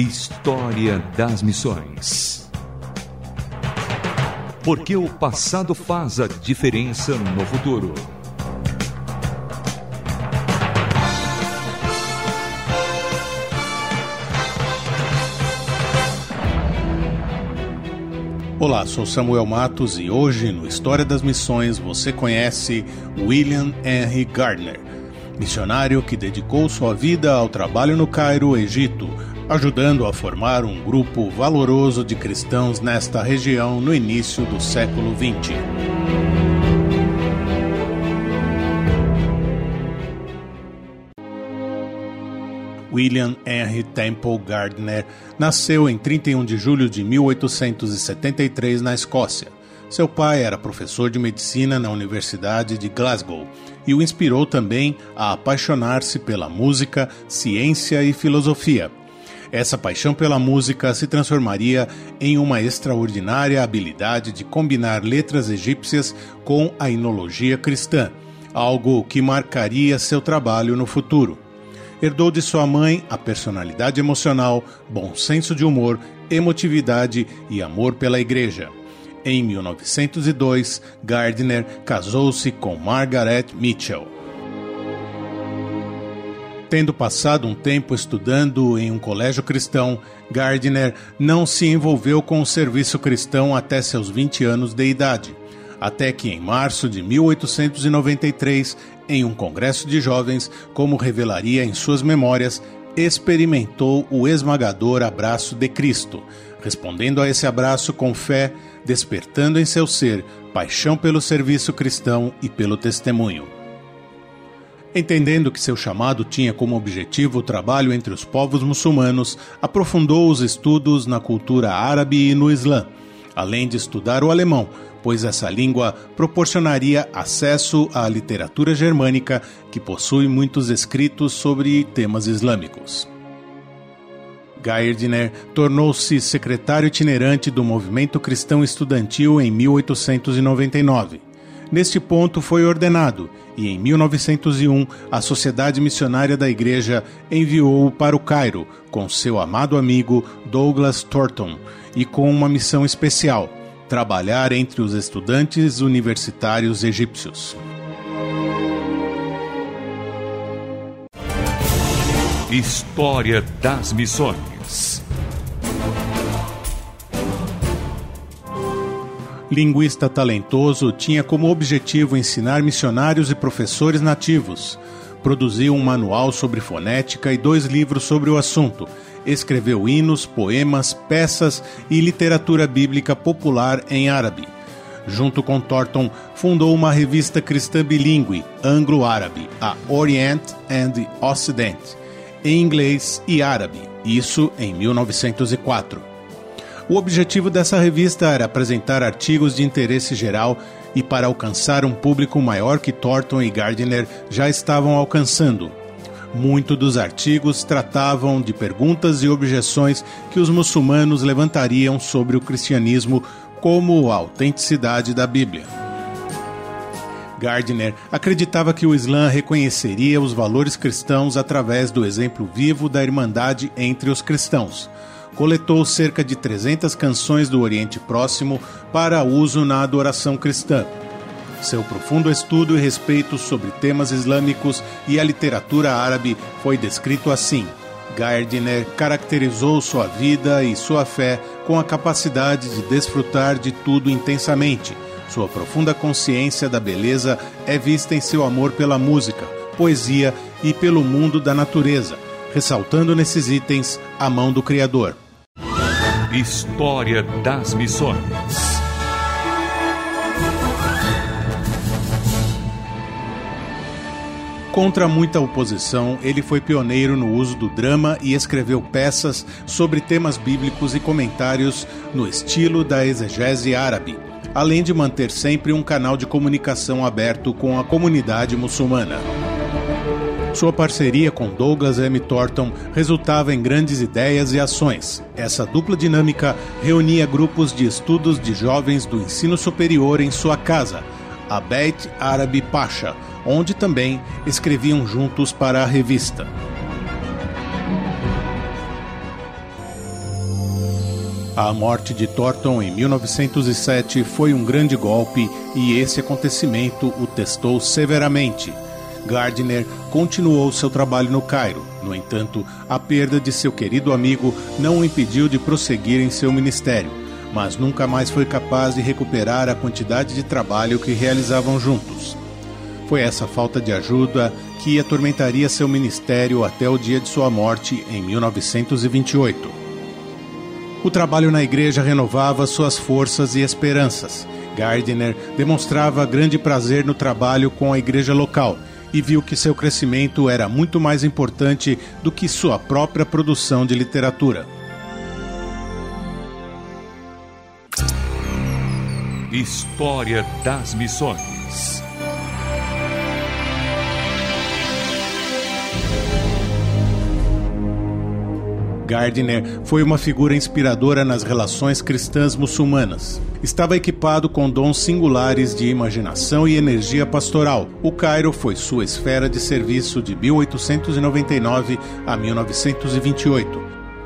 História das Missões. Porque o passado faz a diferença no futuro. Olá, sou Samuel Matos e hoje no História das Missões você conhece William Henry Gardner, missionário que dedicou sua vida ao trabalho no Cairo, Egito, ajudando a formar um grupo valoroso de cristãos nesta região no início do século XX. William Henry Temple Gardner nasceu em 31 de julho de 1873 na Escócia. Seu pai era professor de medicina na Universidade de Glasgow e o inspirou também a apaixonar-se pela música, ciência e filosofia. Essa paixão pela música se transformaria em uma extraordinária habilidade de combinar letras egípcias com a inologia cristã, algo que marcaria seu trabalho no futuro. Herdou de sua mãe a personalidade emocional, bom senso de humor, emotividade e amor pela igreja. Em 1902, Gardner casou-se com Margaret Mitchell. Tendo passado um tempo estudando em um colégio cristão, Gardner não se envolveu com o serviço cristão até seus 20 anos de idade, até que em março de 1893, em um congresso de jovens, como revelaria em suas memórias, experimentou o esmagador abraço de Cristo, respondendo a esse abraço com fé, despertando em seu ser paixão pelo serviço cristão e pelo testemunho. Entendendo que seu chamado tinha como objetivo o trabalho entre os povos muçulmanos, aprofundou os estudos na cultura árabe e no Islã, além de estudar o alemão, pois essa língua proporcionaria acesso à literatura germânica, que possui muitos escritos sobre temas islâmicos. Gairdner tornou-se secretário itinerante do movimento cristão estudantil em 1899 Neste ponto foi ordenado e em 1901 a Sociedade Missionária da Igreja enviou-o para o Cairo com seu amado amigo Douglas Thornton e com uma missão especial: trabalhar entre os estudantes universitários egípcios. História das Missões Linguista talentoso, tinha como objetivo ensinar missionários e professores nativos. Produziu um manual sobre fonética e dois livros sobre o assunto. Escreveu hinos, poemas, peças e literatura bíblica popular em árabe. Junto com Thornton, fundou uma revista cristã bilíngue, anglo-árabe, a Orient and Occident, em inglês e árabe, isso em 1904. O objetivo dessa revista era apresentar artigos de interesse geral e para alcançar um público maior que Thornton e Gardner já estavam alcançando. Muitos dos artigos tratavam de perguntas e objeções que os muçulmanos levantariam sobre o cristianismo, como a autenticidade da Bíblia. Gardner acreditava que o Islã reconheceria os valores cristãos através do exemplo vivo da irmandade entre os cristãos coletou cerca de 300 canções do Oriente Próximo para uso na adoração cristã. Seu profundo estudo e respeito sobre temas islâmicos e a literatura árabe foi descrito assim. Gardner caracterizou sua vida e sua fé com a capacidade de desfrutar de tudo intensamente. Sua profunda consciência da beleza é vista em seu amor pela música, poesia e pelo mundo da natureza, ressaltando nesses itens a mão do Criador. História das Missões. Contra muita oposição, ele foi pioneiro no uso do drama e escreveu peças sobre temas bíblicos e comentários no estilo da exegese árabe, além de manter sempre um canal de comunicação aberto com a comunidade muçulmana. Sua parceria com Douglas M. Thornton resultava em grandes ideias e ações. Essa dupla dinâmica reunia grupos de estudos de jovens do ensino superior em sua casa, a Beit Arabi Pasha, onde também escreviam juntos para a revista. A morte de Thornton em 1907 foi um grande golpe e esse acontecimento o testou severamente. Gardner continuou seu trabalho no Cairo. No entanto, a perda de seu querido amigo não o impediu de prosseguir em seu ministério, mas nunca mais foi capaz de recuperar a quantidade de trabalho que realizavam juntos. Foi essa falta de ajuda que atormentaria seu ministério até o dia de sua morte em 1928. O trabalho na igreja renovava suas forças e esperanças. Gardiner demonstrava grande prazer no trabalho com a igreja local e viu que seu crescimento era muito mais importante do que sua própria produção de literatura. História das Missões Gardiner foi uma figura inspiradora nas relações cristãs muçulmanas. Estava equipado com dons singulares de imaginação e energia pastoral. O Cairo foi sua esfera de serviço de 1899 a 1928.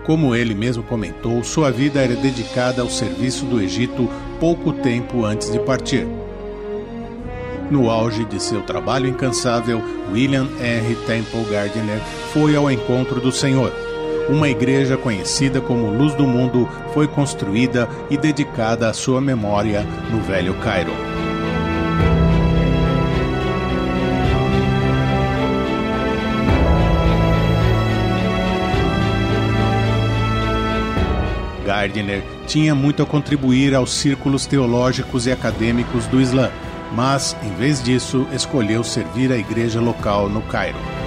Como ele mesmo comentou, sua vida era dedicada ao serviço do Egito pouco tempo antes de partir. No auge de seu trabalho incansável, William R. Temple Gardiner foi ao encontro do Senhor uma igreja conhecida como Luz do Mundo foi construída e dedicada à sua memória no Velho Cairo. Gardiner tinha muito a contribuir aos círculos teológicos e acadêmicos do Islã, mas, em vez disso, escolheu servir a igreja local no Cairo.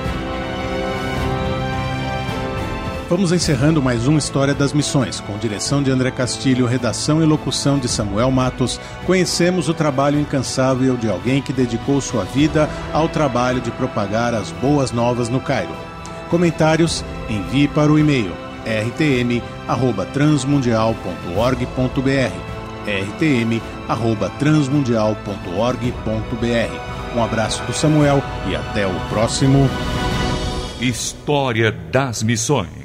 Vamos encerrando mais uma História das Missões. Com direção de André Castilho, redação e locução de Samuel Matos, conhecemos o trabalho incansável de alguém que dedicou sua vida ao trabalho de propagar as boas novas no Cairo. Comentários? Envie para o e-mail rtm@transmundial.org.br. rtm@transmundial.org.br. Um abraço do Samuel e até o próximo História das Missões.